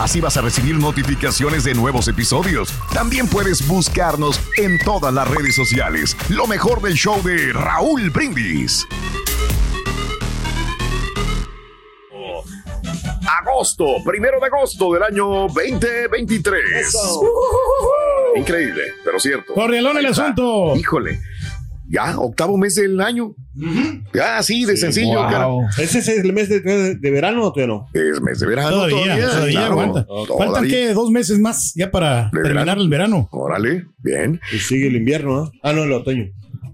Así vas a recibir notificaciones de nuevos episodios. También puedes buscarnos en todas las redes sociales. Lo mejor del show de Raúl Brindis. Agosto, primero de agosto del año 2023. Increíble, pero cierto. Corrielón el asunto. Híjole. Ya, octavo mes del año. Ya, así de sencillo, wow. cara. ¿Ese es el mes de, de- de verano o todavía no? Es mes de verano Todavía, todavía. todavía, claro. aguanta. Todavía. Faltan que dos meses más ya para De terminar verano. el verano. Órale, bien. Y sigue el invierno, ¿ah? Ah, no, el otoño.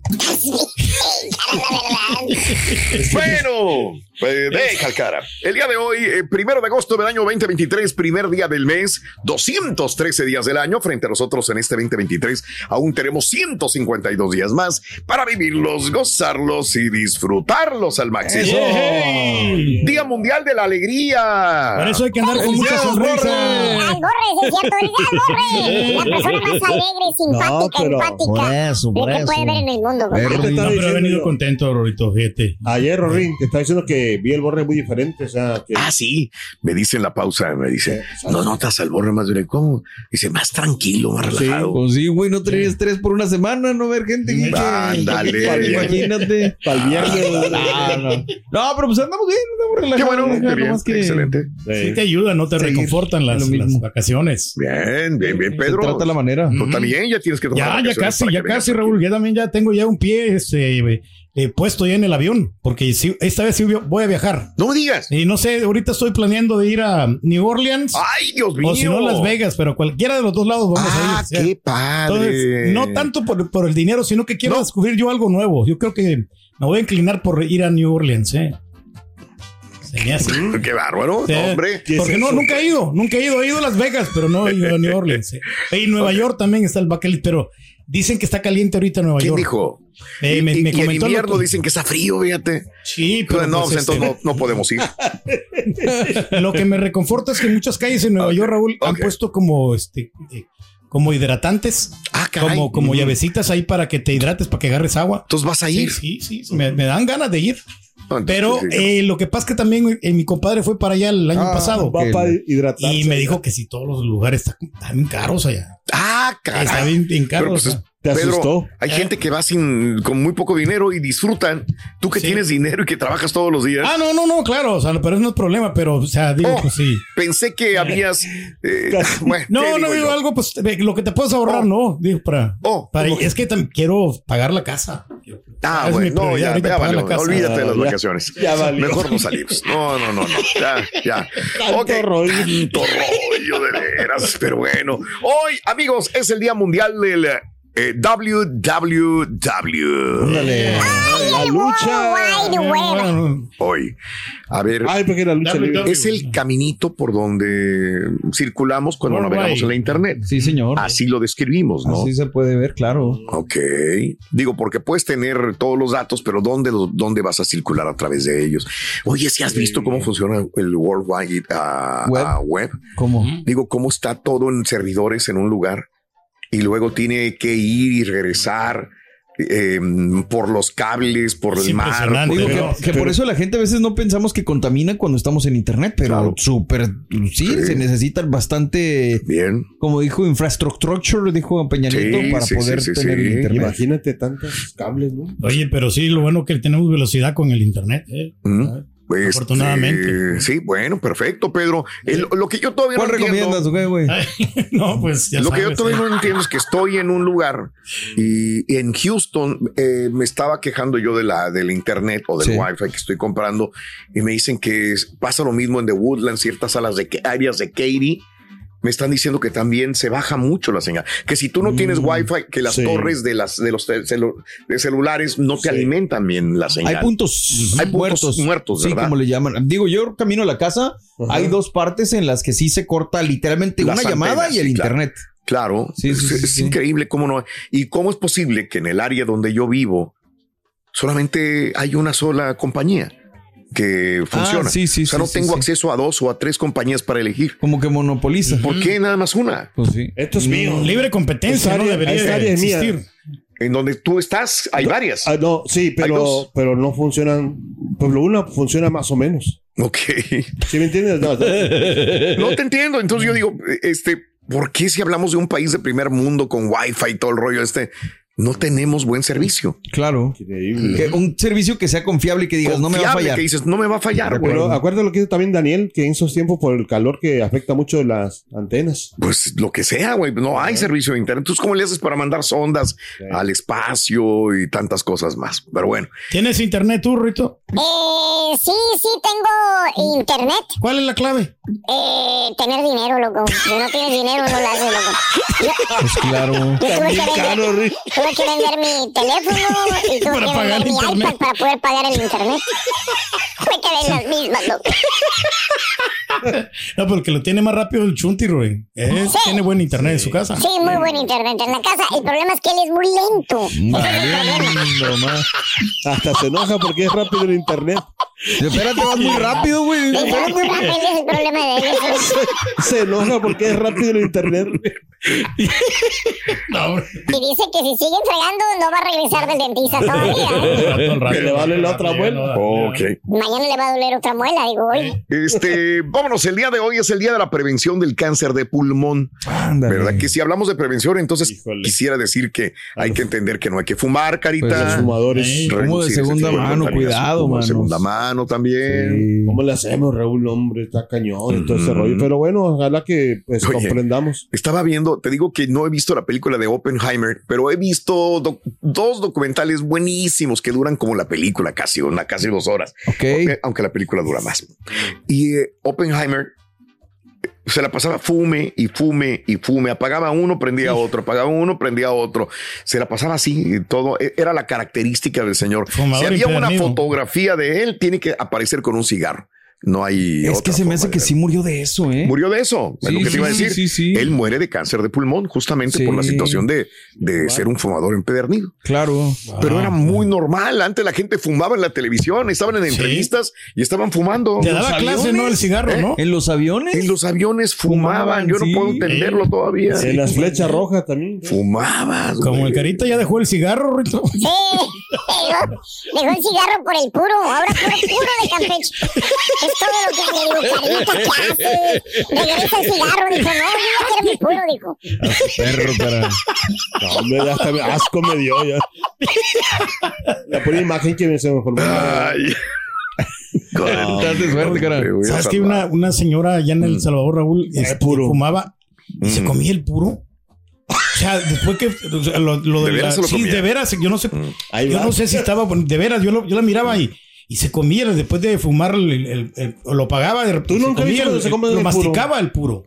Bueno, pues, deja el cara. El día de hoy, eh, primero de agosto del año 2023, primer día del mes, 213 días del año. Frente a nosotros en este 2023, aún tenemos 152 días más para vivirlos, gozarlos y disfrutarlos al máximo. ¡Yay! Día Mundial de la Alegría. Por eso hay que andar con mucha sonrisa. Sí es cierto, borre. La persona más alegre, simpática, pero empática. por eso, por que eso. puede ver en el mundo. Estaba No, pero diciendo venido contento, Rorito, fíjate. Ayer, Rorín, te estaba diciendo que vi el borre muy diferente. O sea, que. Ah, sí, me dice en la pausa, me dice, no notas al borre más directo, ¿cómo? Dice, más tranquilo, más Sí, relajado. Pues sí, güey, no tener estrés por una semana, no ver gente. Ándale. Imagínate. Para el viernes. No, no. No, pero pues andamos bien, andamos Qué relajados. bueno, ya, qué bien, que excelente. Sí te ayuda, no te Seguir reconfortan las, las vacaciones. Bien, bien, bien, Se Pedro. trata la manera. Tú también ya tienes que tomar Ya, ya casi, ya casi, aquí. Raúl. Ya también ya tengo ya un pie este, eh, puesto ya en el avión, porque sí, esta vez sí voy a viajar. No me digas. Y no sé, ahorita estoy planeando de ir a New Orleans Ay, Dios mío. o si no Las Vegas, pero cualquiera de los dos lados vamos Ah, a ir. sea, qué padre. Entonces, no tanto por, por el dinero, sino que quiero descubrir yo algo nuevo. Yo creo que me voy a inclinar por ir a New Orleans, ¿eh? Qué bárbaro, Sí, hombre. ¿Qué es Porque no, nunca he ido, nunca he ido. He ido a Las Vegas, pero no he ido a New Orleans. ¿eh? Y Nueva York también está el bucket list, pero dicen que está caliente ahorita Nueva ¿Quién York. dijo? Eh, y, me, y- me y en invierno lo, dicen que está frío, fíjate. Sí, pero no, pues, pues, este, entonces no, no podemos ir. lo que me reconforta es que muchas calles en Nueva York, Raúl, han puesto como este eh, como hidratantes, Ah, como, como Mm. llavecitas ahí para que te hidrates, para que agarres agua. Entonces vas a ir. sí, sí, sí, me, me dan ganas de ir. Entonces, Pero eh, lo que pasa es que también eh, mi compadre fue para allá el año Ah, pasado Va para hidratarse. y me dijo que si todos los lugares están, están bien caros allá. ah, Está caray. bien, bien Pero, caro. pues, o sea. ¿Te Pedro, hay gente que va sin con muy poco dinero y disfrutan. Tú que Sí. tienes dinero y que trabajas todos los días. Ah, no, no, no, claro, o sea, pero eso no es problema, pero, o sea, digo, Oh, pues sí. Pensé que habías. eh, bueno, No, ¿qué no digo yo? algo, pues lo que te puedes ahorrar, Oh. no, digo, para, Oh, es que quiero pagar la casa. Ah, bueno, no, ya, ya valió. la casa. Olvídate de las ya. vacaciones. Ya valió. Mejor no salimos. No, no, no, no. Ya, ya. Tanto Ok, rollo. Tanto rollo de veras, pero bueno. Hoy, amigos, es el Día Mundial del eh, www. La lucha. Hoy. A ver. Ay, porque la lucha libre. Es el caminito por donde circulamos cuando navegamos en la internet. Sí, señor. Así lo describimos, ¿no? Así se puede ver, claro. Ok. Digo, porque puedes tener todos los datos, pero ¿dónde, los- dónde vas a circular a través de ellos? Oye, si has visto cómo funciona el World Wide ah, Web. ah, web. ¿Cómo? Digo, cómo está todo en servidores en un lugar y luego tiene que ir y regresar eh, por los cables, por Es el mar. Digo que, Pero- por eso la gente a veces no pensamos que contamina cuando estamos en internet, pero Claro. súper, sí, Sí. se necesita bastante, Bien. como dijo infrastructure, dijo Peña Sí, para sí, poder sí, sí, tener sí. internet. Imagínate tantos cables, ¿no? Oye, pero sí, lo bueno que tenemos velocidad con el internet. ¿eh? Mm. Este, Afortunadamente. sí, bueno, perfecto, Pedro. El- lo que yo todavía ¿Cuál no entiendo- güey, güey? No, pues ya lo que yo todavía ¿eh? no entiendo es que estoy en un lugar y en Houston eh, me estaba quejando yo de la del internet o del Sí. wifi que estoy comprando y me dicen que pasa lo mismo en The Woodlands, ciertas salas de que- áreas de Katy. Me están diciendo que también se baja mucho la señal. Que si tú no tienes wifi, que las sí. torres de las de los celu- de celulares no te Sí. alimentan bien la señal. Hay puntos, Hay puntos muertos, muertos, sí, ¿verdad? como le llaman. Digo, yo camino a la casa, hay dos partes en las que sí se corta literalmente Las una llamada y el claro. internet. Claro, Sí, es, es increíble cómo no. Y cómo es posible que en el área donde yo vivo solamente hay una sola compañía que funciona. Ah, sí, sí, o sea, sí, no sí, tengo sí. acceso a dos o a tres compañías para elegir. Como que monopoliza. ¿Por qué nada más una? Pues sí. Esto es mío. Libre competencia, Esta no área- debería área de mía. existir. En donde tú estás hay varias. Ah, no, sí, pero, pero no funcionan. Pues lo una funciona más o menos. Ok. ¿Sí me entiendes? No, no. No te entiendo. Entonces yo digo, este, ¿por qué si hablamos de un país de primer mundo con wifi y todo el rollo este, no tenemos buen servicio? Claro. Increíble. Que un servicio que sea confiable y que digas, no me va a fallar. Que dices, no me va a fallar, güey. Pero acuérdate lo que dijo también Daniel, que en esos tiempos por el calor que afecta mucho las antenas. Pues lo que sea, güey. No hay servicio de internet. Entonces, ¿cómo le haces para mandar sondas al espacio y tantas cosas más? Pero bueno, ¿Tienes internet tú, Rito? Eh, sí, sí, tengo internet. ¿Cuál es la clave? Eh, tener dinero, loco. Si no tienes dinero, no lo haces, loco. Yo, Pues claro. yo tuve, que vender. Tuve que vender mi teléfono y tuve Para que pagar vender mi internet. iPad para poder pagar el internet. Me quedé en las mismas, loco. No, porque lo tiene más rápido el Chunti, Rubén. Es- Sí. Tiene buen internet en su casa. Sí, muy buen internet en la casa. El problema es que él es muy lento. No más. Hasta se enoja porque es rápido el internet. Espérate, vas muy rápido, güey. Ese es muy rápido, ese es el problema de él. ese- Se enoja porque es rápido el internet. Y dice que si sigue entregando, no va a regresar del dentista todavía. ¿eh? Que le vale la otra muela. ok. Mañana le va a doler otra muela, digo, hoy. Este, vámonos. El día de hoy es el día de la prevención del cáncer de pulmón. Ándale. ¿Verdad? Que si hablamos de prevención, entonces Híjole. quisiera decir que hay que entender que no hay que fumar, Pues Los carita. fumadores. Sí. Como de segunda mano, cuidado, manos. segunda mano también. Sí. ¿Cómo le hacemos, Raúl? Hombre, está cañón y todo ese rollo. Pero bueno, ojalá que pues Oye. comprendamos. Estaba viendo, te digo que no he visto la película de Oppenheimer, pero he visto doc- dos documentales buenísimos que duran como la película, casi una, casi dos horas. Ok. Eh, aunque la película dura más. Y eh, Oppenheimer eh, se la pasaba fume y fume y fume. Apagaba uno, prendía otro, apagaba uno, prendía otro. Se la pasaba así y todo. E- Era la característica del señor. Fumador si había una fotografía de él, tiene que aparecer con un cigarro. No hay. Es otra que se me hace que sí murió de eso, ¿eh? Murió de eso, es Sí, lo que te iba a sí, decir. sí, sí. Él muere de cáncer de pulmón justamente por la situación de, de ser un fumador empedernido. Claro. Pero era muy normal. Antes la gente fumaba en la televisión, estaban en Sí. entrevistas y estaban fumando. Te Los daba clase, aviones, ¿no? El cigarro, ¿eh? ¿no? ¿En los aviones? En los aviones fumaban. Fumaban, Yo no puedo entenderlo todavía. En las flechas rojas también. Fumabas. Como güey. el carita ya dejó el cigarro, Rito. Sí, dejó, dejó el cigarro por el puro. Ahora puro puro de Campeche. Es todo lo que le digo, carita, ¿qué haces? Regresa el cigarro. Dijo, no, yo quiero mi puro, dijo. Perro, cara. No, hombre, ya hasta me- asco me dio ya. La pura imagen que se me formó. Ay. Estás de suerte, cara. ¿Sabes que una, una señora allá en El Salvador, Raúl, este, puro. fumaba y se Mm. comía el puro? O sea, después que lo, lo ¿De de, veras la- se lo sí, comía? de veras, yo no sé, Ahí yo no sé si estaba de veras, yo, lo- yo la miraba y, y se comía después de fumar el, el- el- o lo pagaba de repente, ¿Tú se nunca comía viste cuando el- se come lo el puro? masticaba el puro.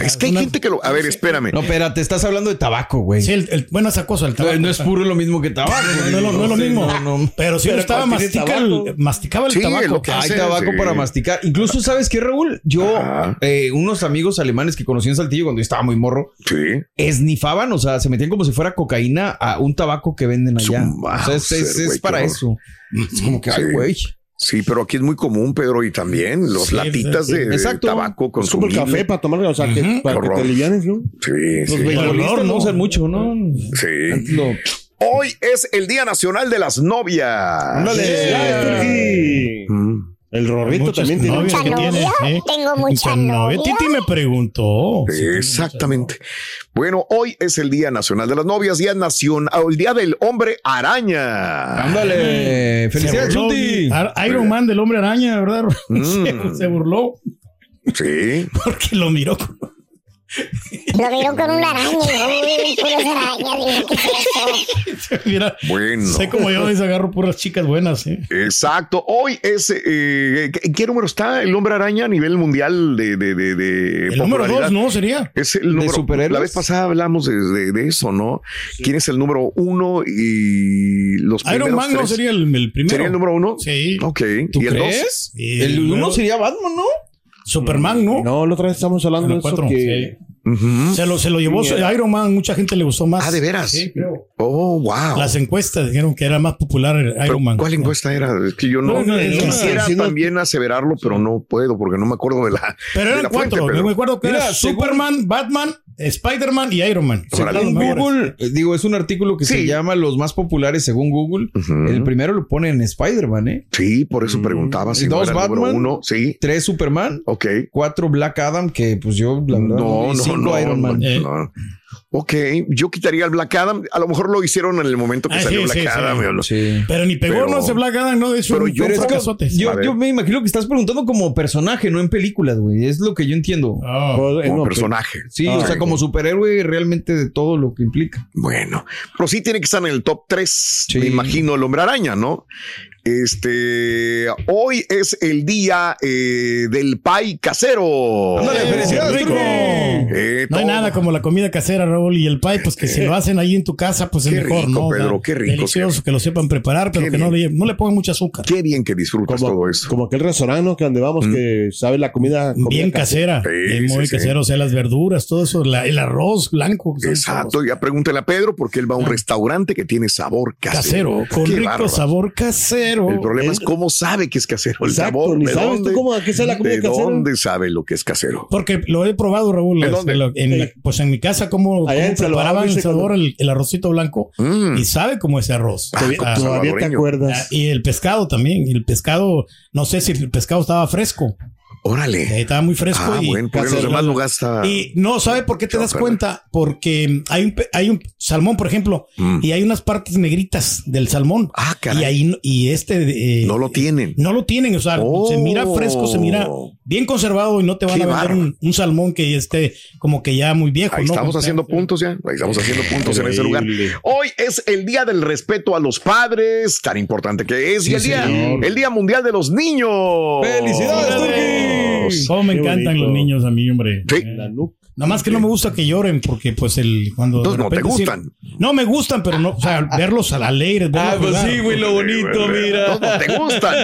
Es que hay gente que lo. A ver, espérame. No, espérate, estás hablando de tabaco, güey. Sí, el, el- bueno, esa cosa, el tabaco. no es puro lo mismo que tabaco. No, no, es lo- no es lo Sí, mismo. no, no. Pero si Pero estaba cuando tiene mastica tabaco. el, masticaba el Sí, tabaco. lo que Hay hace, tabaco sí. para masticar. Incluso, ¿sabes qué, Raúl? Yo, eh, unos amigos alemanes que conocí en Saltillo cuando yo estaba muy morro, Sí. esnifaban, o sea, se metían como si fuera cocaína a un tabaco que venden allá. O sea, es, para eso. Es como que, ay, güey. Sí, pero aquí es muy común, Pedro, y también los Sí, latitas sí, de, tabaco el consumible. café para tomar, o sea, que, para que te horror. alivianes, ¿no? Sí, Los sí. olor, no ¿no? usan mucho, ¿no? sí. Lo- Hoy es el Día Nacional de las Novias. Ándale. Ya, Turquí. Mm. El Rorrito también tiene. novias ¿Mucha que novia? tiene, ¿eh? Tengo mucha novia. novia. Titi me preguntó. Exactamente. Bueno, hoy es el Día Nacional de las Novias, Día Nacional, o el Día del Hombre Araña. Ándale. Felicidades, Chuti. Iron Man del hombre araña, ¿verdad? Mm. Se, se burló Sí. porque lo miró. con- Lo vieron con una araña. y, puras Bueno. sé como yo les agarro puras chicas buenas. ¿eh? Exacto. Hoy es. eh, ¿qué, qué número está el hombre araña a nivel mundial de. de, de, de El número dos, ¿no? Sería. Es el número. superhéroes? La vez pasada hablamos de, de- de eso, ¿no? ¿Quién es el número uno y los Iron primeros Man no sería el, el primero. ¿Sería el número uno? Sí. Ok. ¿Tú ¿Y el dos? crees? Y El luego- uno sería Batman, ¿no? Superman, ¿no? No, la otra vez estamos hablando de el eso cuatro, que... sí. Se lo, se lo llevó Iron Man, mucha gente le gustó más. Ah, ¿de veras? Sí, creo. Oh, wow. Las encuestas dijeron que era más popular el Iron Man. ¿Cuál encuesta era? Es que yo no, No, no, no, quisiera no, no. también aseverarlo, pero no puedo porque no me acuerdo de la. Pero eran la fuente, cuatro. pero- Me acuerdo que Mira, era según- Superman, Batman, Spider-Man y Iron Man. Según. Google, digo, es un artículo que Sí. se llama Los más populares según Google. El primero lo pone en Spider-Man, ¿eh? Sí, por eso preguntaba si Dos Batman. uno. Sí, Tres Superman, ok. cuatro Black Adam, que pues yo, la verdad, No, y no, cinco no, Iron Man. no, Eh. Ok, yo quitaría el Black Adam. A lo mejor lo hicieron en el momento que Ah, salió sí, Black sí, Adam. sí. Pero ni pegó, Pero- no ese Black Adam, no, es pero un, yo- un Pero es que yo, yo me imagino que estás preguntando como personaje, no en películas, güey. Es lo que yo entiendo. Eh, Como no, personaje. Sí, o sea, como superhéroe realmente de todo lo que implica. Bueno, pero sí tiene que estar en el top 3. Sí. Me imagino el hombre araña, ¿no? Este hoy es el día eh, del pay casero. Ándale, Eh, felicidades, rico. Eh, No hay nada como la comida casera, Raúl, y el pie, pues que si lo hacen ahí en tu casa, pues es Qué mejor, rico, ¿no? Pedro, qué rico, Delicioso, que lo sepan preparar, pero Qué que no le, no le pongan mucha azúcar. Qué bien que disfrutas como, todo eso. como aquel restaurante que donde vamos Mm. que sabe la comida, comida Bien casera, Sí, bien muy sí, sí. casera, o sea, las verduras, todo eso, la- el arroz blanco. Exacto, ya pregúntale a Pedro porque él va a un Ah. restaurante que tiene sabor casero. Casero, con Qué rico bárbaro. sabor casero. El problema es cómo sabe que es casero el Exacto, sabor. ni ¿De sabes dónde, tú cómo- qué sabe la comida ¿De casera? dónde sabe lo que es casero? Porque lo he probado, Raúl. ¿En este, dónde? lo- en la- pues en mi casa, cómo, Allá preparaban el sabor, el, el arrocito blanco. Mm. Y sabe cómo ese arroz. Ah, Todavía, Ah, te acuerdas. ah, y el pescado también. Y el pescado, no sé si el pescado estaba fresco. Órale. Eh, Estaba muy fresco. Ah, y, bueno, porque los demás lugares está. y no, ¿sabe por qué te das cuenta? Porque hay un, pe- hay un salmón, por ejemplo, Mm. y hay unas partes negritas del salmón. Ah, caray. Y ahí y este eh, No lo tienen. No lo tienen, o sea, Oh. se mira fresco, se mira bien conservado y no te van Qué a vender un, un salmón que esté como que ya muy viejo. Ahí ¿no? estamos haciendo puntos ya. Ahí estamos haciendo puntos en ese lugar. Hoy es el día del respeto a los padres, tan importante que es, y el día, el día mundial de los niños. ¡Felicidades, Turquí! Cómo me Qué encantan bonito. los niños a mí, hombre. Sí. Eh, La nuca. Nada más que no me gusta que lloren porque pues el cuando de Entonces, ¿no te repente sí- gustan? no me gustan, pero no, o sea, verlos al alegres, verlos Ah, pues jugar. sí, güey, lo bonito, mira. No, no te gustan.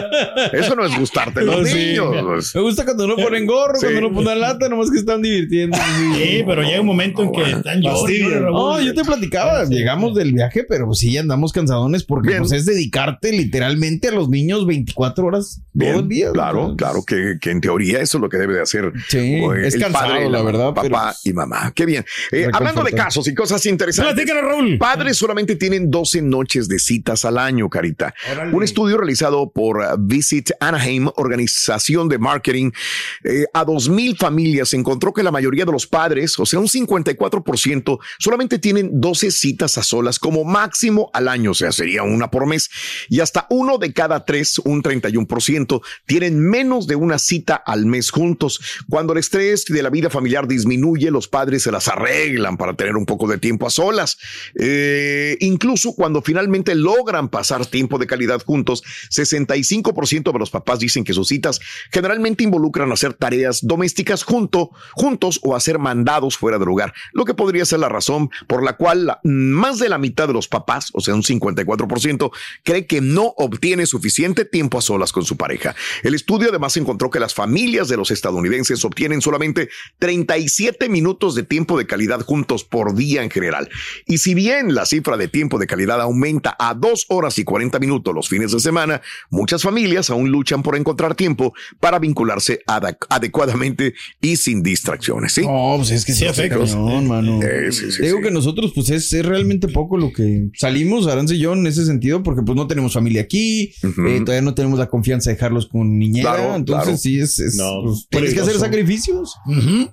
Eso no es gustarte los No, sí. niños. Me gusta cuando no ponen gorro, Sí. cuando no ponen lata, nomás que están divirtiendo. Sí, pero llega un momento en que están llorando. No, yo te platicaba, llegamos del viaje, pero pues sí andamos cansadones porque Bien. pues es dedicarte literalmente a los niños 24 horas Bien, todo el día. Claro, claro que, que en teoría eso es lo que debe de hacer Sí, es cansado, la verdad, papá pero- y mamá. Qué bien. Eh, hablando de casos y cosas interesantes. Raúl. Padres solamente tienen 12 noches de citas al año, Carita. Un estudio realizado por uh, Visit Anaheim, organización de marketing, eh, a 2.000 familias encontró que la mayoría de los padres, o sea, un 54%, solamente tienen 12 citas a solas como máximo al año, o sea, sería una por mes. Y hasta uno de cada tres, un 31%, tienen menos de una cita al mes juntos. Cuando el estrés de la vida familiar disminuye, disminuye, los padres se las arreglan para tener un poco de tiempo a solas. Eh, incluso cuando finalmente logran pasar tiempo de calidad juntos, 65% de los papás dicen que sus citas generalmente involucran hacer tareas domésticas junto, juntos o hacer mandados fuera del hogar, lo que podría ser la razón por la cual más de la mitad de los papás, o sea, un 54%, cree que no obtiene suficiente tiempo a solas con su pareja. El estudio además encontró que las familias de los estadounidenses obtienen solamente 37 minutos de tiempo de calidad juntos por día en general. Y si bien la cifra de tiempo de calidad aumenta a 2 horas y 40 minutos los fines de semana, muchas familias aún luchan por encontrar tiempo para vincularse ada- adecuadamente y sin distracciones. ¿sí? No, pues es que sí afecta. No, mano. Eh, sí, sí, Te digo sí. que nosotros, pues es, es realmente poco lo que salimos, Arance y yo, en ese sentido, porque pues no tenemos familia aquí, eh, todavía no tenemos la confianza de dejarlos con niñera. Claro, entonces, claro. sí, es. es No, pues, tienes que hacer sacrificios. Ujú.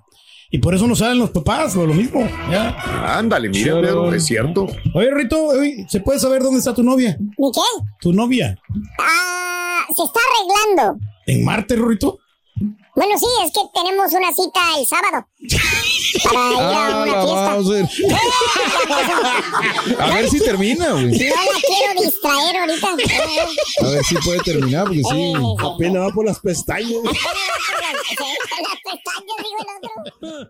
Y por eso no salen los papás, o lo mismo. Ya. Ándale, mira, Pedro, es cierto. Oye, Rito, oye, ¿se puede saber dónde está tu novia? ¿Ni qué? ¿Tu novia? Ah, se está arreglando. ¿En Marte, Rito? Bueno, sí, es que tenemos una cita el sábado. Para ir a Ah, una la fiesta. A ver si termina, güey. No la quiero distraer ahorita. A ver si puede terminar, porque sí. Apenas va por las pestañas. Las pestañas, digo el otro.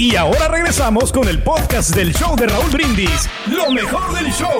Y ahora regresamos con el podcast del show de Raúl Brindis. Lo mejor del show.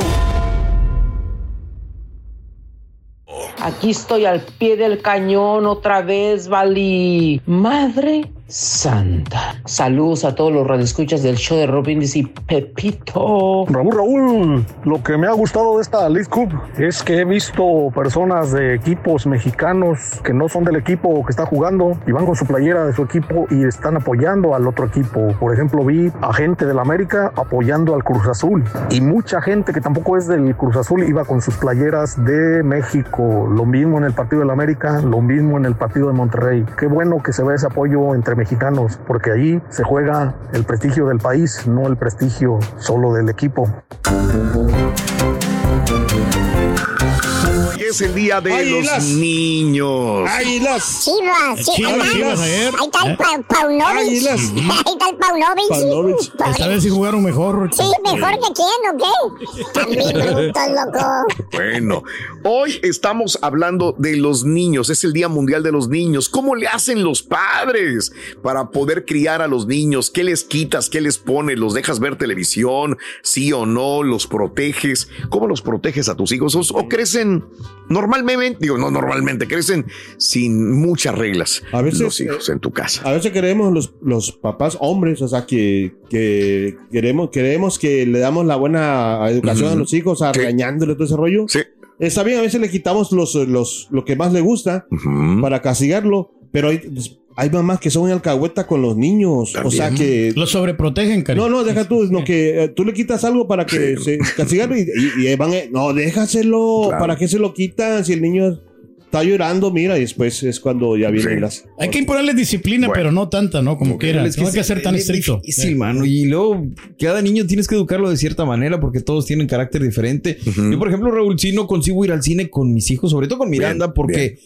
Aquí estoy al pie del cañón otra vez, Vali. Madre Santa. Saludos a todos los radioescuchas del show de Robin y Pepito. Raúl, Raúl, lo que me ha gustado de esta League Cup es que he visto personas de equipos mexicanos que no son del equipo que está jugando y van con su playera de su equipo y están apoyando al otro equipo. Por ejemplo, vi a gente del América apoyando al Cruz Azul y mucha gente que tampoco es del Cruz Azul iba con sus playeras de México. Lo mismo en el partido del América, lo mismo en el partido de Monterrey. Qué bueno que se ve ese apoyo entre mexicanos, porque allí se juega el prestigio del país, no el prestigio solo del equipo. Es el día de Águilas. los niños. Águilas. Chivas, Chivas, ahí está. Chivas ayer. Ahí está el ¿Eh? Pa- Paunovic. Águilas. Ahí está el Paunovic. Paunovic. Pobre- Esta vez sí jugaron mejor. Sí, mejor que quién, ¿o qué? También brutos, loco. Bueno, hoy estamos hablando de los niños. Es el Día Mundial de los Niños. ¿Cómo le hacen los padres para poder criar a los niños? ¿Qué les quitas? ¿Qué les pones? ¿Los dejas ver televisión? ¿Sí o no? ¿Los proteges? ¿Cómo los proteges a tus hijos? ¿O, o crecen normalmente? Digo, no normalmente, crecen sin muchas reglas. A veces, los hijos en tu casa. A veces queremos los, los papás hombres, o sea, que, que queremos, queremos que le damos la buena educación a los hijos, a Sí. todo ese rollo. Sí. Está bien, a veces le quitamos los, los, lo que más le gusta para castigarlo, pero hay, mamás que son alcahueta con los niños. O sea que. Los sobreprotegen, cariño. No, no, deja tú, no, que eh, tú le quitas algo para que se castigarlo y, y- y van, a- no, déjaselo, Claro. ¿para qué se lo quitan? Si el niño está llorando, mira, y después es cuando ya vienen Sí. las... Hay que imponerles disciplina, Bueno. pero no tanta, ¿no? Como quiera. Es que no hay que es- ser tan es estricto. difícil, mano. Y luego, cada niño tienes que educarlo de cierta manera porque todos tienen carácter diferente. Yo, por ejemplo, Raúl, sí no consigo ir al cine con mis hijos, sobre todo con Miranda, Bien, porque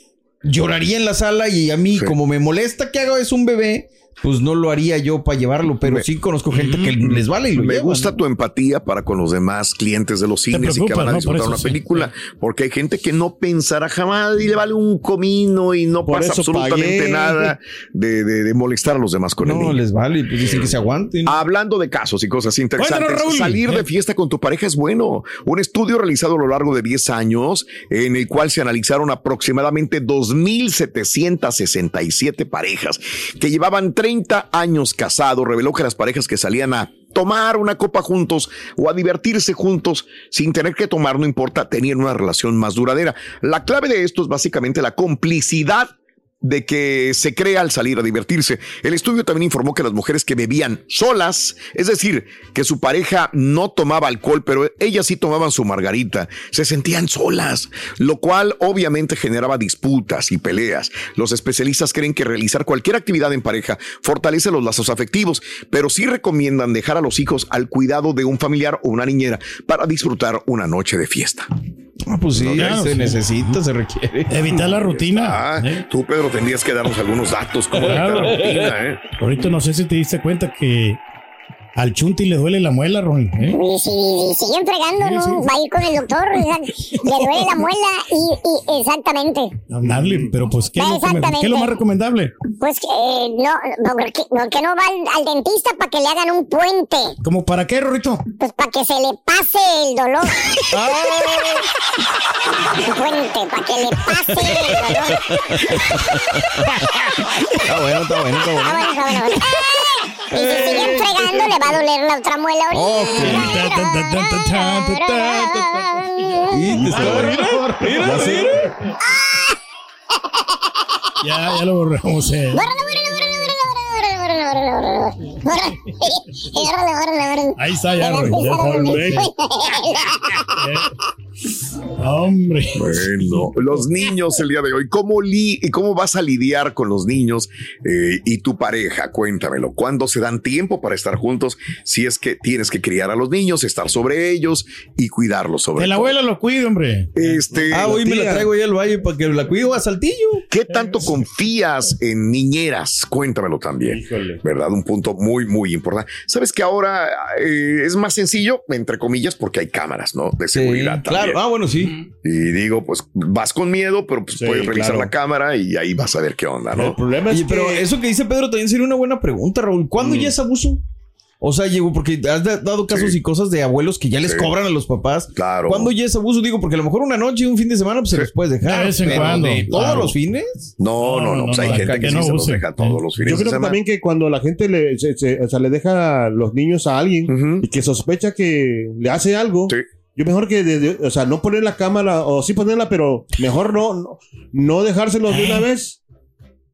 lloraría en la sala y a mí, Sí. como me molesta que haga eso un bebé, pues no lo haría yo para llevarlo, pero sí conozco gente que les vale y lo Me llevan, gusta ¿no? tu empatía para con los demás clientes de los cines y que van a ¿no? Disfrutar eso una sí. película, porque hay gente que no pensará jamás y le vale un comino y no Por pasa absolutamente pagué. nada de, de- de molestar a los demás con el No, niño. les vale, pues dicen que se aguanten. Hablando de casos y cosas interesantes, Raúl. salir de fiesta con tu pareja es bueno. Un estudio realizado a lo largo de 10 años, en el cual se analizaron aproximadamente 2.767 parejas que llevaban 30 años casados, reveló que las parejas que salían a tomar una copa juntos o a divertirse juntos sin tener que tomar, no importa, tenían una relación más duradera. La clave de esto es básicamente la complicidad de que se crea al salir a divertirse. El estudio también informó que las mujeres que bebían solas, es decir, que su pareja no tomaba alcohol, pero ellas sí tomaban su margarita, se sentían solas, lo cual obviamente generaba disputas y peleas. Los especialistas creen que realizar cualquier actividad en pareja fortalece los lazos afectivos, pero sí recomiendan dejar a los hijos al cuidado de un familiar o una niñera para disfrutar una noche de fiesta. Ah, pues sí, Claro, se sí. necesita, se requiere. Evitar la rutina. Ah, tú, Pedro, tendrías que darnos algunos datos como de Claro. cada rutina, ¿eh? Ahorita no sé si te diste cuenta que al Chunti le duele la muela, Ron. ¿eh? Y si y siguen fregando, Sí, ¿no? sí. Va a ir con el doctor, le duele la muela y, y exactamente. Dale, pero pues, ¿qué es, qué es lo más recomendable? Pues que eh, no, no, que, no, que no va al, al dentista para que le hagan un puente. ¿Cómo para qué, Rorito? Pues para que se le pase el dolor. Un puente, para que le pase el dolor. Está bueno, está bueno, está bueno. Ah, bueno, está bueno. Y si siguen fregando, le va a doler la otra muela. Y te está- mira, mira, Ya. Ya, ya lo borramos. Eh. Ahí está ya, Roy, ya Hombre. Bueno, los niños el día de hoy, ¿cómo, li y ¿cómo vas a lidiar con los niños eh, y tu pareja? Cuéntamelo. ¿Cuándo se dan tiempo para estar juntos? Si es que tienes que criar a los niños, estar sobre ellos y cuidarlos sobre El todo. abuelo lo cuida, hombre. Este, Ah, hoy me la traigo ya al valle para que la cuido a Saltillo. ¿Qué tanto confías en niñeras? Cuéntamelo también. ¿Verdad? Un punto muy, muy importante. Sabes que ahora eh, es más sencillo, entre comillas, porque hay cámaras, ¿no? De seguridad. claro. también. Ah, bueno, sí. Y digo, pues vas con miedo, pero pues Sí, puedes revisar claro. la cámara y ahí vas a ver qué onda, ¿no? Oye, pero eso que dice Pedro también sería una buena pregunta, Raúl. ¿Cuándo ya es abuso? O sea, llegó porque has da- dado casos y cosas de abuelos que ya les Sí. cobran a los papás. Claro. ¿Cuándo ya es abuso? Digo, porque a lo mejor una noche, un fin de semana, pues se los puedes dejar. De vez en cuando, de todos claro. los fines. No, no, no. pues hay no, gente que, que sí no se los deja todos los fines Yo de creo que semana. también que cuando la gente le, se- se- o sea, le deja a los niños a alguien y que sospecha que le hace algo, yo mejor que, de- de- o sea, no poner la cámara, o sí ponerla, pero mejor no, no, no dejárselos de una vez.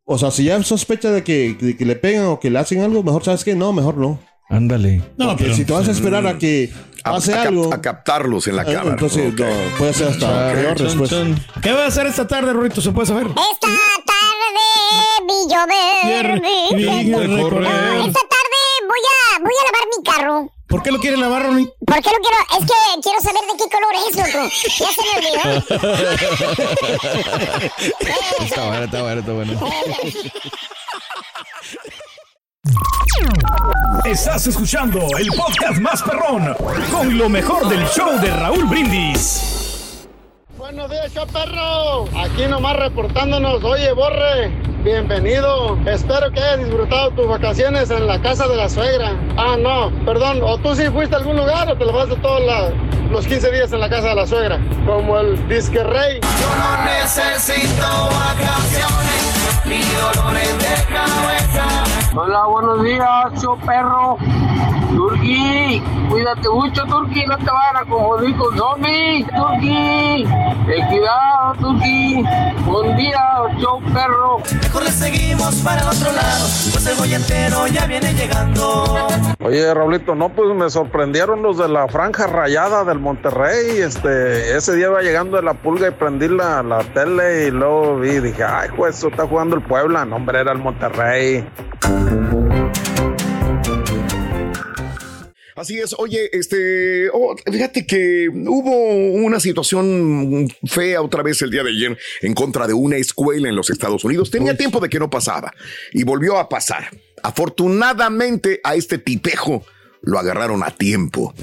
O sea, si ya sospecha de que, de que le pegan o que le hacen algo, mejor sabes que no, mejor no. Ándale. No, Porque pero- si te vas a esperar a que A, pase a algo, a captarlos en la eh, cámara. entonces Ok. no, puede ser hasta Chan, peor después. ¿Qué va a hacer esta tarde, Rorito? ¿Se puede saber? Esta tarde vi llover, Esta tarde voy a, voy a lavar mi carro. ¿Por qué lo quiere lavar, Ronnie? ¿Por qué lo quiero? Es que quiero saber de qué color es, loco. Ya se me olvidó. Está bueno, está bueno, está bueno. Estás escuchando el podcast más perrón con lo mejor del show de Raúl Brindis. Buenos días, perro. Aquí nomás reportándonos. Oye, Borre, bienvenido. Espero que hayas disfrutado tus vacaciones en la casa de la suegra. Ah, no, perdón. ¿O tú sí fuiste a algún lugar o te lo vas todos los 15 días en la casa de la suegra? Como el disque rey. Yo no necesito vacaciones ni dolores de cabeza. Hola, buenos días, show perro. Turki, cuídate mucho, Turki, no te van a confundir con zombies, Turki. Ten cuidado, Turki. Buen día, show perro. Mejor le seguimos para el otro lado, pues el boyetero ya viene llegando. Oye, Raulito, no, pues me sorprendieron los de la franja rayada del Monterrey. Este, ese día iba llegando de la pulga y prendí la, la tele y luego vi, dije, ay, pues eso está jugando el Puebla. No, hombre, era el Monterrey. Así es, oye, este, oh, fíjate que hubo una situación fea otra vez el día de ayer en contra de una escuela en los Estados Unidos. Tenía tiempo de que no pasaba y volvió a pasar. Afortunadamente a este tipejo lo agarraron a tiempo.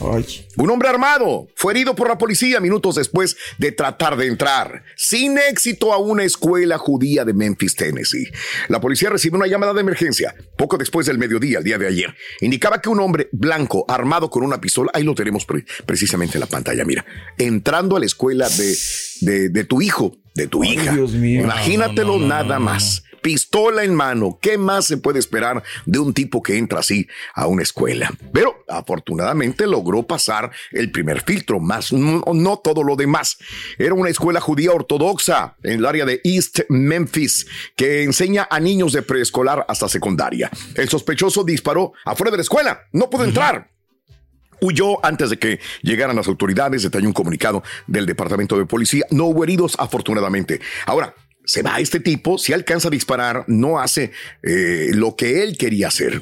Un hombre armado fue herido por la policía minutos después de tratar de entrar sin éxito a una escuela judía de Memphis, Tennessee. La policía recibió una llamada de emergencia poco después del mediodía, el día de ayer. Indicaba que un hombre blanco armado con una pistola, ahí lo tenemos pre- precisamente en la pantalla, mira, entrando a la escuela de, de, de tu hijo, de tu hija. Dios mío. Imagínatelo No, no, no, nada no, no. más. Pistola en mano. ¿Qué más se puede esperar de un tipo que entra así a una escuela? Pero afortunadamente logró pasar el primer filtro, más no, no todo lo demás. Era una escuela judía ortodoxa en el área de East Memphis que enseña a niños de preescolar hasta secundaria. El sospechoso disparó afuera de la escuela. No pudo entrar. Huyó antes de que llegaran las autoridades, detalló un comunicado del departamento de policía. No hubo heridos, afortunadamente. Ahora, se va este tipo, si alcanza a disparar, no hace eh, lo que él quería hacer.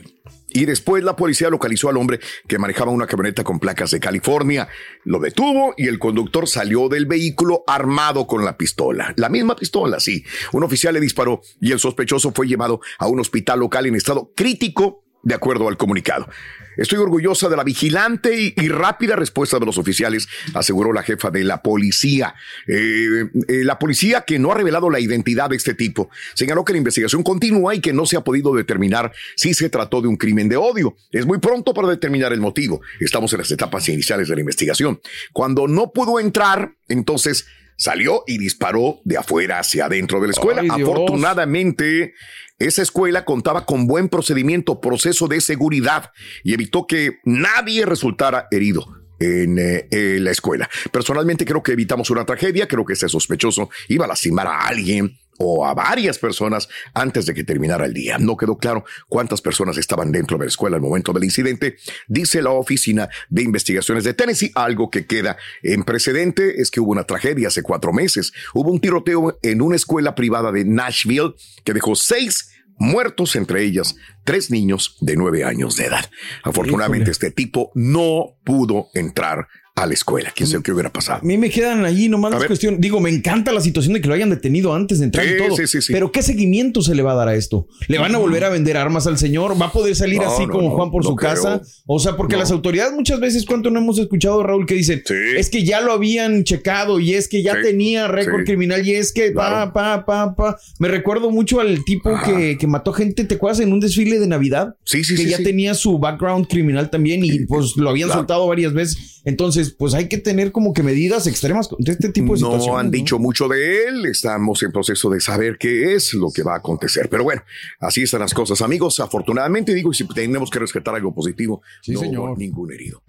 Y después la policía localizó al hombre que manejaba una camioneta con placas de California. Lo detuvo y el conductor salió del vehículo armado con la pistola. La misma pistola, sí. Un oficial le disparó y el sospechoso fue llevado a un hospital local en estado crítico de acuerdo al comunicado. Estoy orgullosa de la vigilante y, rápida respuesta de los oficiales, aseguró la jefa de la policía. Eh, eh, la policía, que no ha revelado la identidad de este tipo, señaló que la investigación continúa y que no se ha podido determinar si se trató de un crimen de odio. Es muy pronto para determinar el motivo. Estamos en las etapas iniciales de la investigación. Cuando no pudo entrar, entonces salió y disparó de afuera hacia adentro de la escuela. Ay. Afortunadamente, esa escuela contaba con buen procedimiento, proceso de seguridad y evitó que nadie resultara herido en eh, eh, la escuela. Personalmente creo que evitamos una tragedia, creo que ese sospechoso iba a lastimar a alguien o a varias personas antes de que terminara el día. No quedó claro cuántas personas estaban dentro de la escuela al momento del incidente, dice la Oficina de Investigaciones de Tennessee. Algo que queda en precedente es que hubo una tragedia hace cuatro meses. Hubo un tiroteo en una escuela privada de Nashville que dejó seis muertos, entre ellas tres niños de nueve años de edad. Afortunadamente, este tipo no pudo entrar a la escuela. ¿Quién sabe qué hubiera pasado? A mí me quedan allí nomás A las ver. cuestiones. Digo, me encanta la situación de que lo hayan detenido antes de entrar Sí, y todo. sí, sí. Pero ¿qué seguimiento se le va a dar a esto? ¿Le van a volver a vender armas al señor? ¿Va a poder salir No, así no, como no, Juan por su creo. casa? O sea, porque las autoridades muchas veces, ¿cuánto no hemos escuchado, Raúl, que dicen, es que ya lo habían checado y es que ya tenía récord criminal y es que pa, pa, pa, pa. Me recuerdo mucho al tipo que, que mató gente, ¿te acuerdas? En un desfile de Navidad. Sí, sí, que ya tenía su background criminal también y pues lo habían Claro. soltado varias veces. Entonces, pues hay que tener como que medidas extremas de este tipo de no situaciones. han dicho mucho de él. Estamos en proceso de saber qué es lo que va a acontecer. Pero bueno, así están las cosas, amigos. Afortunadamente, digo, y si tenemos que rescatar algo positivo, no hubo ningún herido.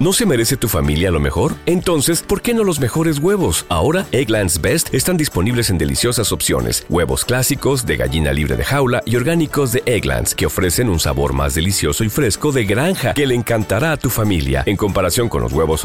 ¿No se merece tu familia lo mejor? Entonces, ¿por qué no los mejores huevos? Ahora, Egglands Best están disponibles en deliciosas opciones. Huevos clásicos, de gallina libre de jaula y orgánicos de Egglands, que ofrecen un sabor más delicioso y fresco de granja que le encantará a tu familia. En comparación con los huevos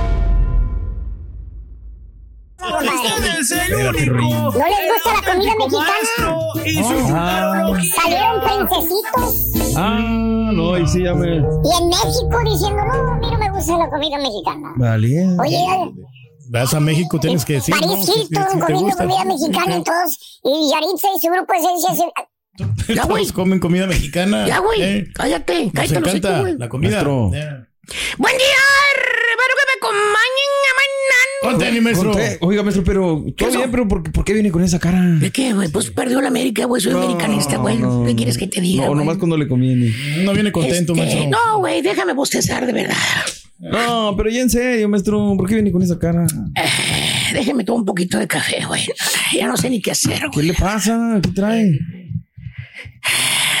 ¿No les gusta la comida mexicana? Salieron princesitos Ah, no, y sí, ya me. y en México diciendo, no, a mí no me gusta la comida mexicana. Vale. Oye, Vas a México, tienes que decir. Si- Hilton comiendo gusta. comida mexicana y todos, y Yaritza y su grupo de esencia se- Ya, Todos comen comida mexicana. Ya, güey, Eh, cállate, Nos cállate los encanta güey. la comida. Eh. Buen día, espero que me acompañen a Conté, mi maestro. Conté. Oiga, maestro, pero todo bien, pero ¿por, qué- por qué viene con esa cara? ¿De qué, güey? Pues perdió la América, güey. Soy americanista, güey. ¿Qué quieres que te diga, No, güey? nomás cuando le conviene. No viene contento, Este, maestro. No, güey, déjame bostezar, de verdad. No, pero ya en serio, maestro, ¿por qué viene con esa cara? déjeme tomar un poquito de café, güey. Ya no sé ni qué hacer, güey. ¿Qué le pasa? ¿Qué trae?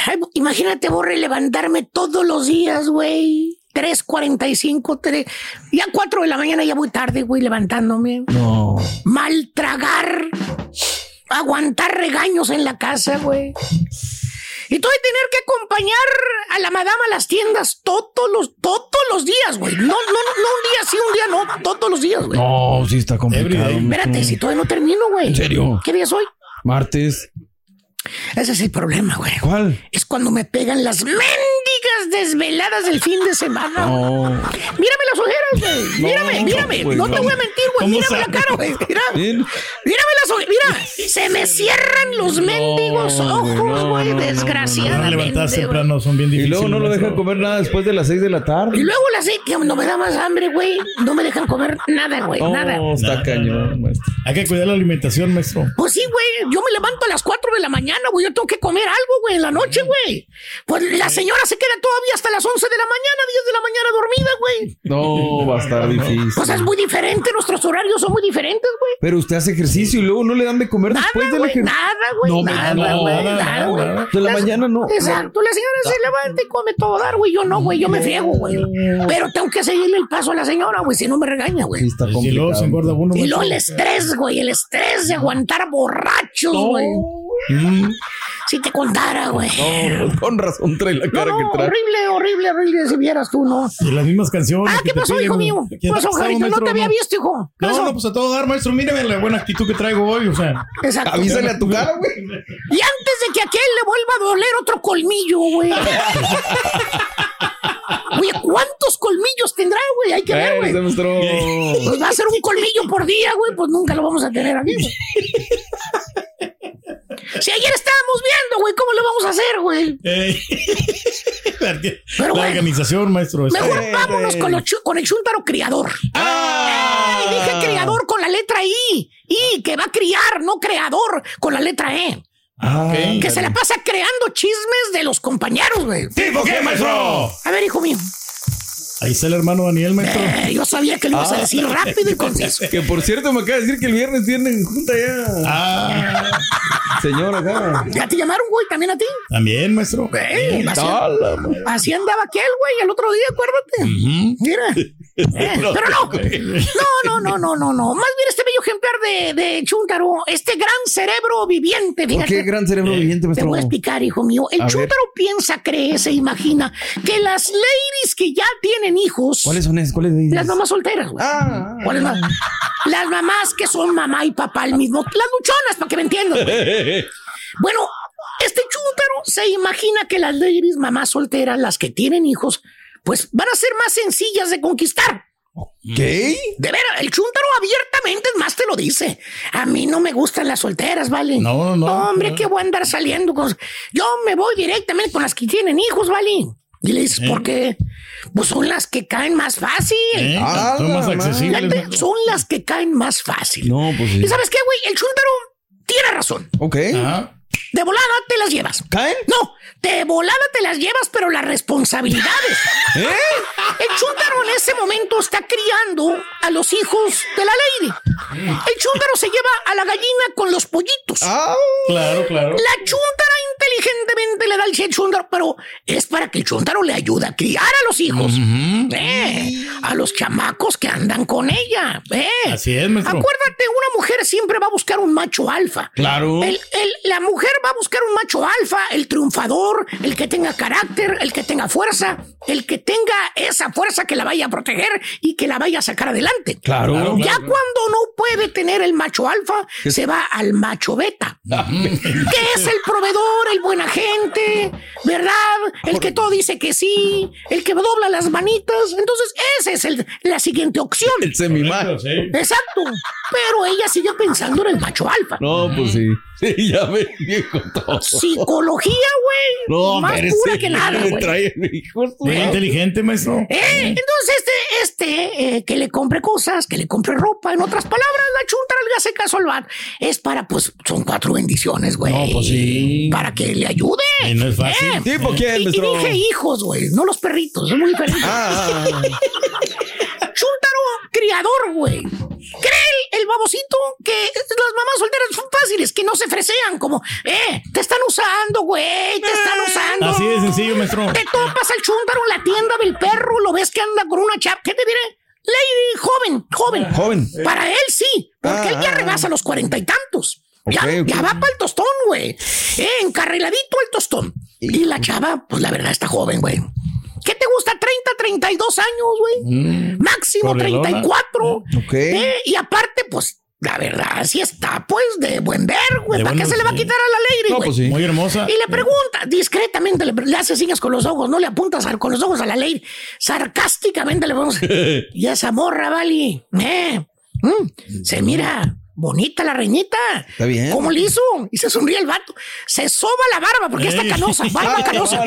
Ay, imagínate, Borre, levantarme todos los días, güey. 3.45, 3... Ya 4 de la mañana, ya muy tarde, güey, levantándome. No. Mal tragar. Aguantar regaños en la casa, güey. Y tú de tener que acompañar a la madama a las tiendas todos los, todos los días, güey. No, no, no, no un día sí, un día no, todos los días, güey. No, sí está complicado. Espérate, si todavía no termino, güey. ¿En serio? ¿Qué día es hoy? Martes. Ese es el problema, güey. ¿Cuál? Es cuando me pegan las mendigas desveladas del fin de semana. No. Mírame las ojeras, güey. No, Mírame, mírame. pues, no te voy a mentir, güey. ¿Cómo Mírame la cara, güey. Mira. Mírame las ojeras. Mira. Se me cierran los mendigos ojos, güey. Desgraciadamente. No levantarse güey. temprano son bien Y difíciles. luego no lo dejan comer nada después de las 6 de la tarde. Y luego las que no me da más hambre, güey. No me dejan comer nada, güey. Nada. No, está cañón, maestro. Hay que cuidar la alimentación, maestro. Pues sí, güey. Yo me levanto a las 4 de la mañana, güey. Yo tengo que comer algo, güey, en la noche, güey. Pues la señora se queda todavía hasta las 11 de la mañana, 10 de la mañana dormida, güey. No, va a estar difícil. Pues es muy diferente. Nuestros horarios son muy diferentes, güey. Pero usted hace ejercicio y luego no le dan de comer después Nada, del güey. ejercicio. Nada, güey. No, nada, no, güey. nada, Nada, nada, güey. nada. De la Las- mañana no. Exacto. La señora se levanta y come todo dar, güey. Yo no, güey. Yo me friego, güey. Pero tengo que seguirle el paso a la señora, güey. Si no me regaña, güey. Sí, está Y luego se engorda uno, Y luego el estrés, güey. El estrés de aguantar borrachos, güey. Mm. Si te contara, güey. No, con razón trae la No, cara no, que trae. horrible, horrible, horrible. Si vieras tú, ¿no? Y las mismas canciones. Ah, ¿qué pasó, hijo mío? ¿Qué ¿Qué pasó, Jarito? No te había visto, hijo. ¿Qué No, pasó? no, pues a todo dar, maestro. Míreme la buena actitud que traigo hoy, o sea. Exacto. Avísale a tu cara, güey. Y antes de que aquel le vuelva a doler otro colmillo, güey. Oye, ¿cuántos colmillos tendrá, güey? Hay que ver, güey. Pues va a ser un colmillo por día, güey, pues nunca lo vamos a tener aquí. güey. Si ayer estábamos viendo, güey, ¿cómo lo vamos a hacer, güey? Ey. Pero la bueno. organización, maestro. está- Mejor vámonos con, los con el chúntaro criador. Ah. ¡Ey! Dije criador con la letra I. I, que va a criar, no creador con la letra E. Ah, Que se la pasa creando chismes de los compañeros, güey. ¿Tipo qué, maestro? A ver, hijo mío. Ahí está el hermano Daniel, maestro. Eh, yo sabía que lo ibas a decir rápido y conciso. Que por cierto me acaba de decir que el viernes tienen junta ya. Ah, Señor acá. ¿Ya te llamaron, güey? ¿También a ti? también, maestro. Así, madre. así andaba aquel, güey, el otro día, acuérdate. Mira. Eh, pero no. No, no, no, no, no, no. Más bien este bello ejemplar de, de Chuntaro, este gran cerebro viviente, ¿Por fíjate. qué gran cerebro viviente, Te voy a explicar, hijo mío. El chúntaro piensa, cree, se imagina que las ladies que ya tienen hijos, ¿Cuáles son esas? ¿Cuáles ellas? las mamás solteras, güey. Ah, ¿Cuáles más? Las mamás que son mamá y papá al mismo, las luchonas, para que me entiendan. güey. Bueno, este chúntaro se imagina que las ladies mamás solteras, las que tienen hijos, pues van a ser más sencillas de conquistar. ¿Qué? De veras, el chúntaro abiertamente es más te lo dice. A mí no me gustan las solteras, ¿vale? No, no, hombre, no. que voy a andar saliendo con... Yo me voy directamente con las que tienen hijos, ¿vale? Y le dices, ¿por qué? Pues son las que caen más fácil. ¿Eh? Ah, Son más accesibles. Son las que caen más fácil. No, pues sí. ¿Y sabes qué, güey? El chúntaro tiene razón. Ok. Ajá. De volada te las llevas. ¿Caen? No, de volada te las llevas, pero las responsabilidades. ¿Eh? El chúntaro en ese momento está criando a los hijos de la lady. El chúntaro se lleva a la gallina con los pollitos. Ah, Claro, claro. La chúntara inteligentemente le da el chúntaro, pero es para que el chúntaro le ayude a criar a los hijos. Eh, a los chamacos que andan con ella. Eh. Así es, maestro. Acuérdate, una mujer siempre va a buscar un macho alfa. Claro. El- el- la mujer va a buscar un macho alfa, el triunfador, el que tenga carácter, el que tenga fuerza, el que tenga esa fuerza que la vaya a proteger y que la vaya a sacar adelante. Claro. Ya cuando no puede tener el macho alfa, se va al macho beta. que es el proveedor, el buen ¿verdad? El que todo dice que sí, el que dobla las manitas. Entonces, esa es el- la siguiente opción. El semimacho. Sí. Exacto. Pero ella sigue pensando en el macho alfa. No, pues sí. Sí, ya me viejo todo. Psicología, güey. No, Más pura que nada, me güey. trae, Muy inteligente, maestro. Eh, entonces, este, este, eh, que le compre cosas, que le compre ropa. En otras palabras, la chunta le hace caso al bar. Es para, pues, son cuatro bendiciones, güey. No, pues sí. Para que le ayude. Y no es fácil. Eh, ¿Tipo quién, y, y maestro? dije hijos, güey, no los perritos, es muy diferente. Ah, Chúntaro criador, güey. Cree el babocito que las mamás solteras son fáciles, que no se fresean, como, eh, te están usando, güey, te están usando. Así de sencillo, maestro. Te topas al chúntaro en la tienda del perro, lo ves que anda con una chapa. ¿Qué te diré? Lady, joven, joven. Joven. Para él sí, porque Ah, él ya ah. rebasa los cuarenta y tantos. Ya, ya va para el tostón, güey. Eh, encarriladito el tostón. Y la chava, pues la verdad está joven, güey. ¿Qué te gusta? 30, 32 años, güey. Máximo corredora. 34. Ok. Eh, y aparte, pues, la verdad, sí está, pues, de buen ver, güey. ¿Para qué se le va a quitar a la No, güey? pues sí. Muy hermosa. Y le pregunta, discretamente, le, le hace señas con los ojos, no le apuntas a- con los ojos a la Lady. Sarcásticamente le vamos. y esa morra, Vali, eh, mm, se mira bonita la reñita. Está bien. ¿Cómo le hizo? Y se sonríe el vato. Se soba la barba porque está canosa, barba canosa.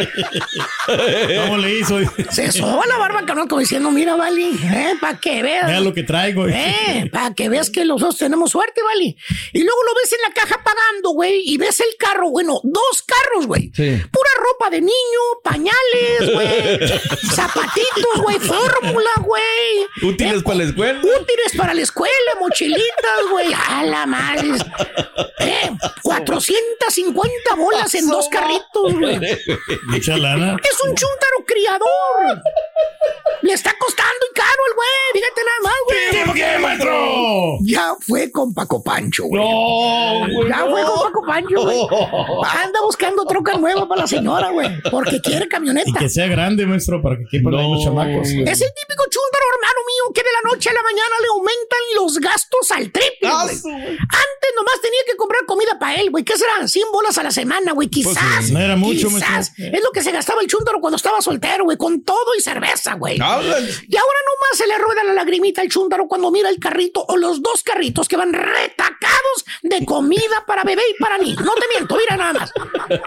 ¿Cómo le hizo? Se soba la barba canosa como diciendo, mira, Vali, eh, para que veas. Vea lo que traigo. Eh, para que veas que los dos tenemos suerte, ¿vale? Y luego lo ves en la caja pagando, güey, y ves el carro, bueno, dos carros, güey. Sí. Pura ropa de niño, pañales, güey, zapatitos, güey, fórmula, güey. Útiles para la escuela. Útiles para la escuela, mochilitas, güey. A la madre. Eh, 450 bolas en dos carritos, güey. Mucha lana. Es un chúntaro criador. Le está costando y caro el güey. Fíjate nada más, güey. ¿Por qué, maestro? Ya fue con Paco Pancho, güey. No, güey. Ya fue con Paco Pancho, güey. Anda buscando troca nueva para la señora, güey. Porque quiere Y camioneta. que sea grande, maestro, para que quepan ahí los chamacos. Es el típico chúntaro, que de la noche a la mañana le aumentan los gastos al triple, Ah, güey. Antes nomás tenía que comprar comida para él, güey. ¿Qué serán? 100 bolas a la semana, güey. Quizás. Pues sí, no era mucho, quizás. Es lo que se gastaba el chúntaro cuando estaba soltero, güey. Con todo y cerveza, güey. Y ahora nomás se le rueda la lagrimita al chúntaro cuando mira el carrito o los dos carritos que van retacados de comida para bebé y para niño. No te miento, mira nada más.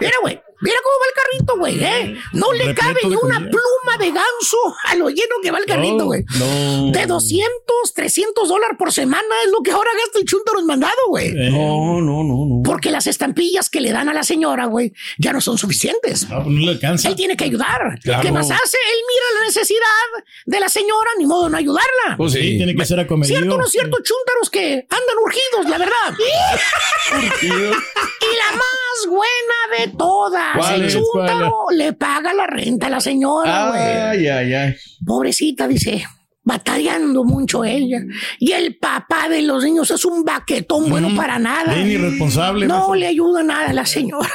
Mira, güey. Mira cómo va el carrito, güey, ¿eh? No le Repleto cabe ni una comida. pluma de ganso a lo lleno que va el carrito, güey. No. De 200, 300 dólares por semana es lo que ahora gasta el chúntaro mandado, güey. Eh, No, no, no, no. Porque las estampillas que le dan a la señora, güey, ya no son suficientes. No, pues no le alcanza. Él tiene que ayudar. Claro. ¿Qué más hace? Él mira la necesidad de la señora, ni modo no ayudarla. Pues Sí, sí. tiene que ser acomedido. ¿Cierto o no cierto? Chúntaros que andan urgidos, la verdad. y la más buena de todas. ¿Cuál el chúntaro le paga la renta a la señora, güey. Ay, ay, ay. Pobrecita, dice. Batallando mucho ella. Y el papá de los niños es un baquetón bueno para nada. Bien irresponsable. No le ayuda nada a la señora.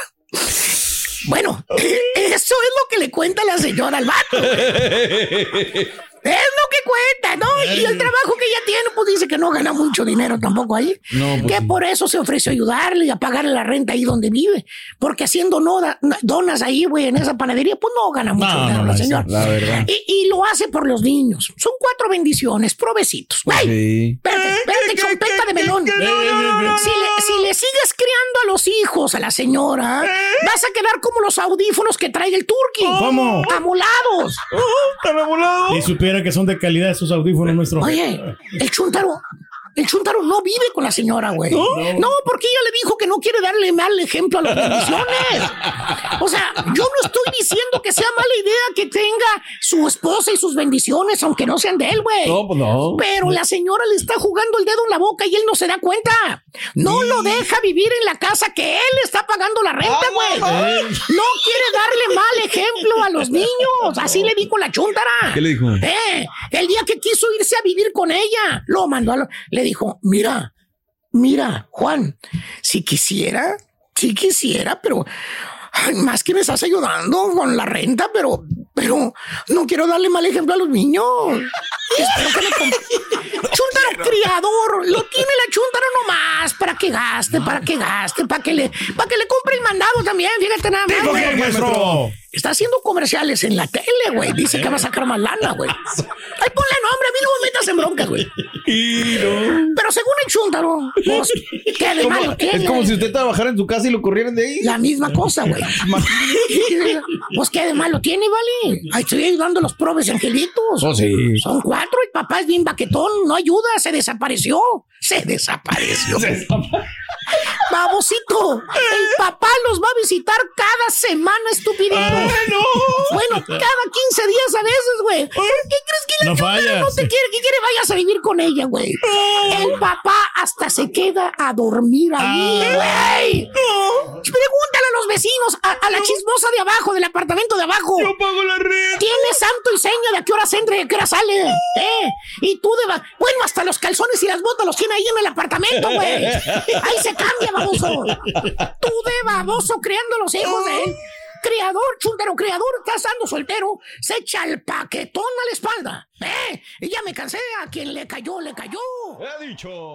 Bueno, eso es lo que le cuenta la señora al vato. Es lo que cuenta, ¿no? Y el trabajo que ella tiene, pues dice que no gana mucho dinero tampoco ahí. No, pues que sí. por eso se ofreció ayudarle y a pagarle la renta ahí donde vive. Porque haciendo noda- donas ahí, güey, en esa panadería, pues no gana mucho No, dinero no, la no, señora. La verdad. Y, y lo hace por los niños. Son cuatro bendiciones, provecitos. Güey, Sí. espérate, espérate, chompeta de melón. Si le, si le sigues criando a los hijos, a la señora, vas a quedar como los audífonos que trae el turqui. ¿Cómo? Amolados. Si supiera que son de calidad esos audífonos, maestro. Oye, el chuntaro. El chuntaro no vive con la señora, güey. No, porque ella le dijo que no quiere darle mal ejemplo a las bendiciones. O sea, yo no estoy diciendo que sea mala idea que tenga su esposa y sus bendiciones, aunque no sean de él, güey. No, pues no. Pero la señora le está jugando el dedo en la boca y él no se da cuenta. No lo deja vivir en la casa que él está pagando la renta, güey. No quiere darle mal ejemplo a los niños. Así le dijo la chuntara. ¿Qué le dijo? Eh, el día que quiso irse a vivir con ella, lo mandó a lo- le dijo, mira, mira, Juan, si quisiera, si quisiera, pero ay, más que me estás ayudando con la renta, pero, pero no quiero darle mal ejemplo a los niños. Espero que me comp- Chúntaro criador, lo tiene la chúntaro nomás para que gaste, para que gaste, para que le, para que le compre el mandado también, fíjate nada más. Está haciendo comerciales en la tele, güey. Dice que va a sacar más lana, güey. Ay, ponle nombre, a mí no me metas en broncas, güey. Pero según el chúntaro, pues, ¿qué de malo tiene? Es como si usted trabajara en su casa y lo corrieran de ahí. La misma cosa, güey. pues, ¿qué de malo tiene, vale? Ahí estoy ayudando a los probes angelitos. Oh, sí. Son cuatro, el papá es bien baquetón, no ayuda, se desapareció. Se desapareció. Babosito, el papá los va a visitar cada semana, estupidito. Bueno, cada 15 días a veces, güey. ¿Por qué crees que la No no te quiere, que quiere vayas a vivir con ella, güey. El papá hasta se queda a dormir ahí, güey. Pregúntale a los vecinos, a, a la chismosa de abajo, del apartamento de abajo. Yo pago la renta. Tiene santo y seña de a qué horas entra y a qué hora sale. ¿eh? Y tú de... Bueno, hasta los calzones y las botas los tiene ahí en el apartamento, güey. Ahí se cambia, baboso. Tú de baboso criando los hijos de él. Criador, chuntero criador, casando soltero, se echa el paquetón a la espalda. ¿eh? Y ya me cansé, a quien le cayó, le cayó. He dicho.